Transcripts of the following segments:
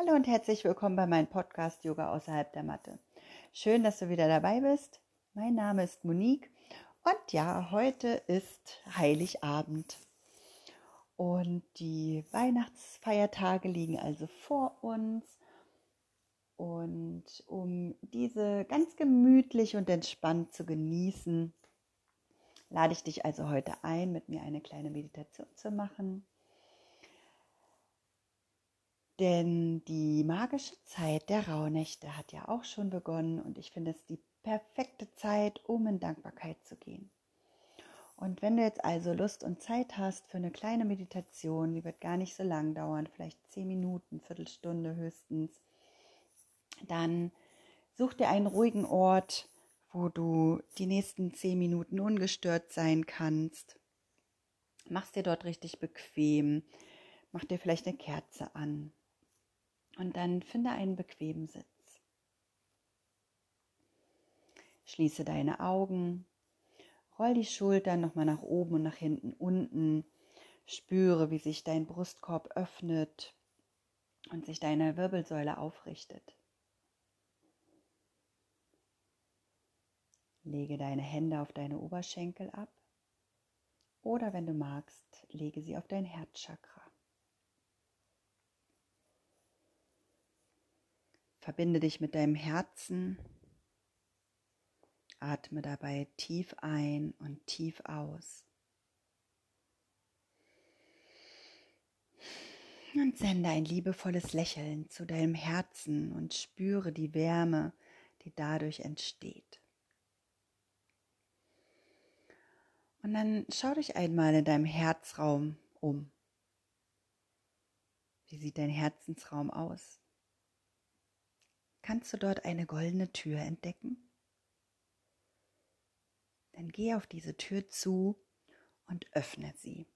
Hallo und herzlich willkommen bei meinem Podcast Yoga außerhalb der Matte. Schön, dass du wieder dabei bist. Mein Name ist Monique und ja, heute ist Heiligabend. Und die Weihnachtsfeiertage liegen also vor uns. Und um diese ganz gemütlich und entspannt zu genießen, lade ich dich also heute ein, mit mir eine kleine Meditation zu machen. Denn die magische Zeit der Rauhnächte hat ja auch schon begonnen und ich finde es die perfekte Zeit, um in Dankbarkeit zu gehen. Und wenn du jetzt also Lust und Zeit hast für eine kleine Meditation, die wird gar nicht so lang dauern, vielleicht zehn Minuten, Viertelstunde höchstens, dann such dir einen ruhigen Ort, wo du die nächsten zehn Minuten ungestört sein kannst. Mach's dir dort richtig bequem. Mach dir vielleicht eine Kerze an. Und dann finde einen bequemen Sitz. Schließe deine Augen, roll die Schultern nochmal nach oben und nach hinten unten. Spüre, wie sich dein Brustkorb öffnet und sich deine Wirbelsäule aufrichtet. Lege deine Hände auf deine Oberschenkel ab oder wenn du magst, lege sie auf dein Herzchakra. Verbinde dich mit deinem Herzen. Atme dabei tief ein und tief aus. Und sende ein liebevolles Lächeln zu deinem Herzen und spüre die Wärme, die dadurch entsteht. Und dann schau dich einmal in deinem Herzraum um. Wie sieht dein Herzensraum aus? Kannst du dort eine goldene Tür entdecken? Dann geh auf diese Tür zu und öffne sie.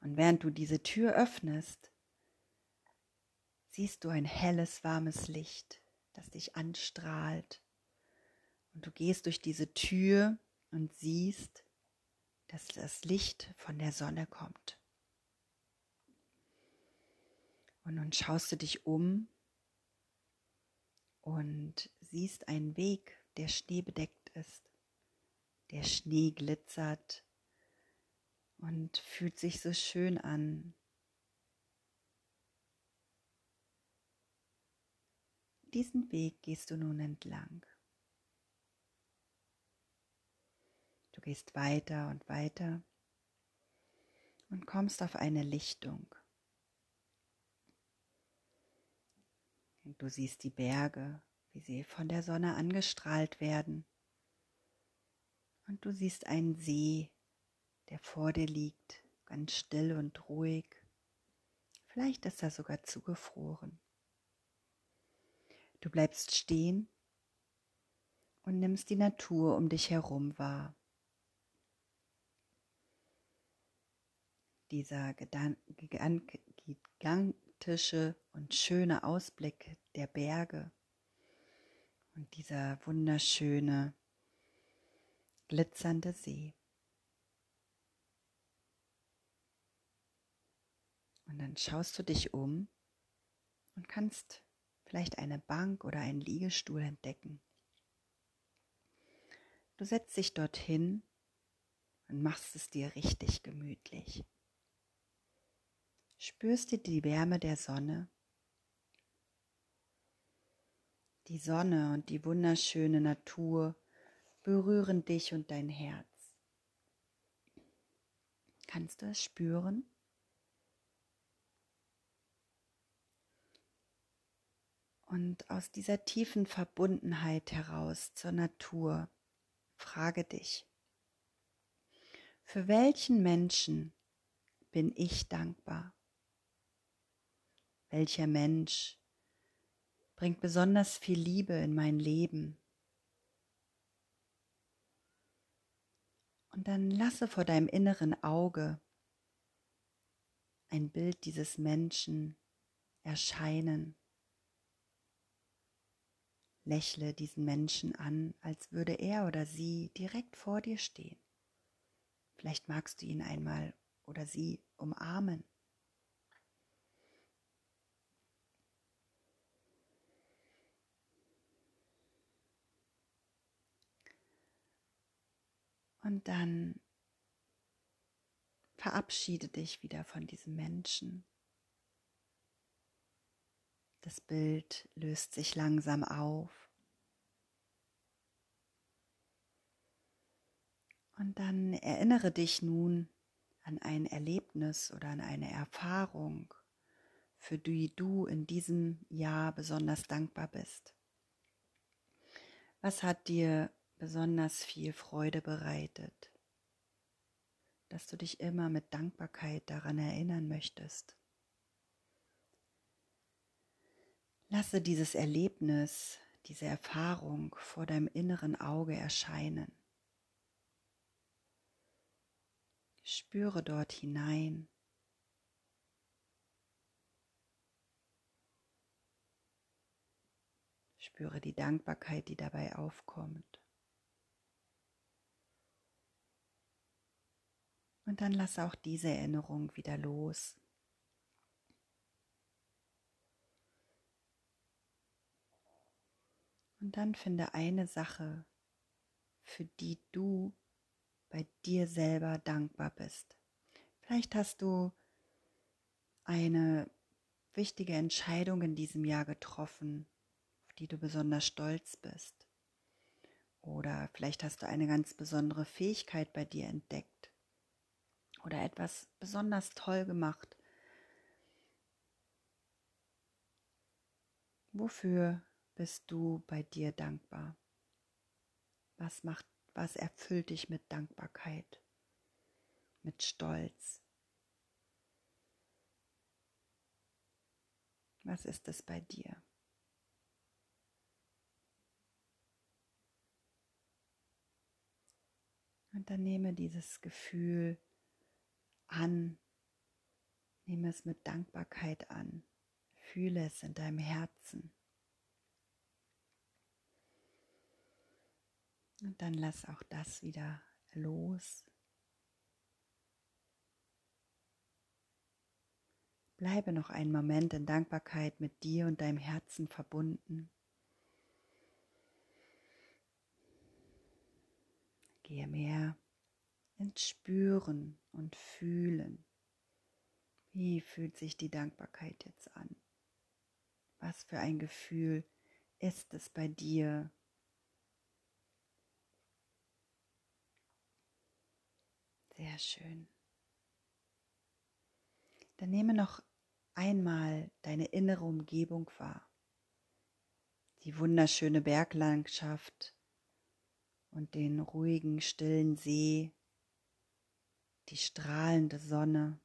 Und während du diese Tür öffnest, siehst du ein helles, warmes Licht, das dich anstrahlt. Und du gehst durch diese Tür und siehst, dass das Licht von der Sonne kommt. Und nun schaust du dich um und siehst einen Weg, der schneebedeckt ist. Der Schnee glitzert und fühlt sich so schön an. Diesen Weg gehst du nun entlang. Du gehst weiter und weiter und kommst auf eine Lichtung. Du siehst die Berge, wie sie von der Sonne angestrahlt werden. Und du siehst einen See, der vor dir liegt, ganz still und ruhig. Vielleicht ist er sogar zugefroren. Du bleibst stehen und nimmst die Natur um dich herum wahr. Dieser gigantische gigantische und schöne Ausblick der Berge und dieser wunderschöne, glitzernde See. Und dann schaust du dich um und kannst vielleicht eine Bank oder einen Liegestuhl entdecken. Du setzt dich dorthin und machst es dir richtig gemütlich. Spürst du die Wärme der Sonne? Die Sonne und die wunderschöne Natur berühren dich und dein Herz. Kannst du es spüren? Und aus dieser tiefen Verbundenheit heraus zur Natur frage dich, für welchen Menschen bin ich dankbar? welcher Mensch bringt besonders viel Liebe in mein Leben. Und dann lasse vor deinem inneren Auge ein Bild dieses Menschen erscheinen. Lächle diesen Menschen an, als würde er oder sie direkt vor dir stehen. Vielleicht magst du ihn einmal oder sie umarmen. Und dann verabschiede dich wieder von diesem Menschen. Das Bild löst sich langsam auf. Und dann erinnere dich nun an ein Erlebnis oder an eine Erfahrung, für die du in diesem Jahr besonders dankbar bist. Was hat dir besonders viel Freude bereitet, dass du dich immer mit Dankbarkeit daran erinnern möchtest? Lasse dieses Erlebnis, diese Erfahrung vor deinem inneren Auge erscheinen. Spüre dort hinein. Spüre die Dankbarkeit, die dabei aufkommt. Und dann lass auch diese Erinnerung wieder los. Und dann finde eine Sache, für die du bei dir selber dankbar bist. Vielleicht hast du eine wichtige Entscheidung in diesem Jahr getroffen, auf die du besonders stolz bist. Oder vielleicht hast du eine ganz besondere Fähigkeit bei dir entdeckt oder etwas besonders toll gemacht. Wofür bist du bei dir dankbar? Was macht, was erfüllt dich mit Dankbarkeit, mit Stolz? Was ist es bei dir? Und dann nehme dieses Gefühl an, nehme es mit Dankbarkeit an, fühle es in deinem Herzen. Und dann lass auch das wieder los. Bleibe noch einen Moment in Dankbarkeit mit dir und deinem Herzen verbunden. Gehe mehr ins Spüren und Fühlen. Wie fühlt sich die Dankbarkeit jetzt an? Was für ein Gefühl ist es bei dir? Sehr schön. Dann nehme noch einmal deine innere Umgebung wahr. Die wunderschöne Berglandschaft und den ruhigen, stillen See, die strahlende Sonne.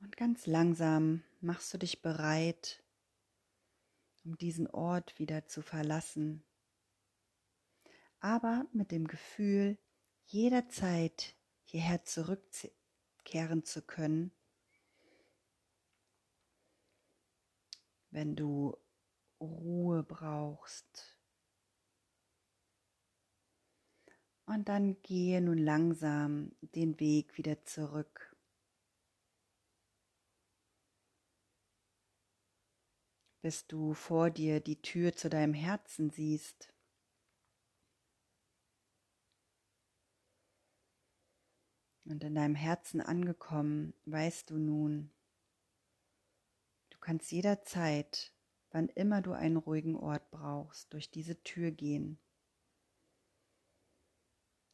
Und ganz langsam machst du dich bereit, um diesen Ort wieder zu verlassen aber mit dem Gefühl, jederzeit hierher zurückkehren zu können, wenn du Ruhe brauchst. Und dann gehe nun langsam den Weg wieder zurück. Bis du vor dir die Tür zu deinem Herzen siehst. Und in deinem Herzen angekommen, weißt du nun, du kannst jederzeit, wann immer du einen ruhigen Ort brauchst, durch diese Tür gehen.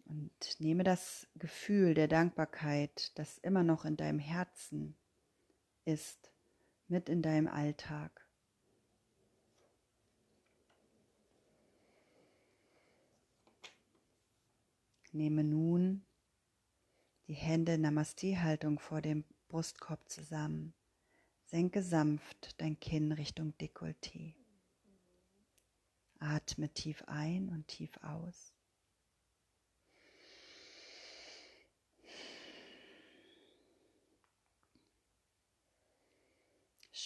Und nehme das Gefühl der Dankbarkeit, das immer noch in deinem Herzen ist, mit in deinem Alltag. Nehme nun die Hände Namaste-Haltung vor dem Brustkorb zusammen. Senke sanft dein Kinn Richtung Dekolleté. Atme tief ein und tief aus.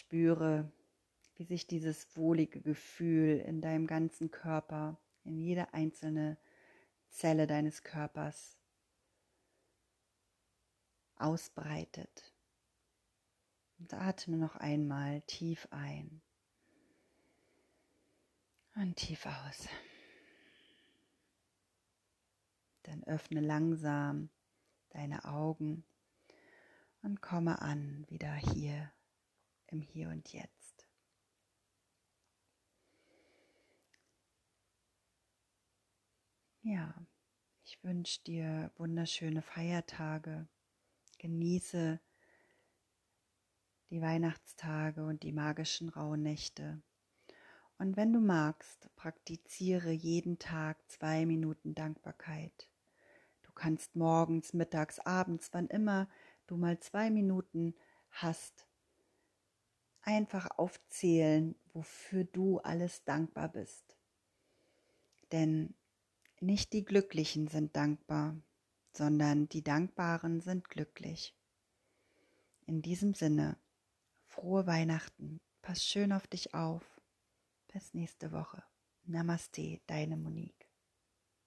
Spüre, wie sich dieses wohlige Gefühl in deinem ganzen Körper, in jede einzelne Zelle deines Körpers ausbreitet. Und atme noch einmal tief ein und tief aus. Dann öffne langsam deine Augen und komme an wieder hier im Hier und Jetzt. Ja, ich wünsche dir wunderschöne Feiertage. Genieße die Weihnachtstage und die magischen Rauhnächte. Und wenn du magst, praktiziere jeden Tag zwei Minuten Dankbarkeit. Du kannst morgens, mittags, abends, wann immer du mal zwei Minuten hast, einfach aufzählen, wofür du alles dankbar bist. Denn nicht die Glücklichen sind dankbar, sondern die Dankbaren sind glücklich. In diesem Sinne, frohe Weihnachten, pass schön auf dich auf. Bis nächste Woche. Namaste, deine Monique.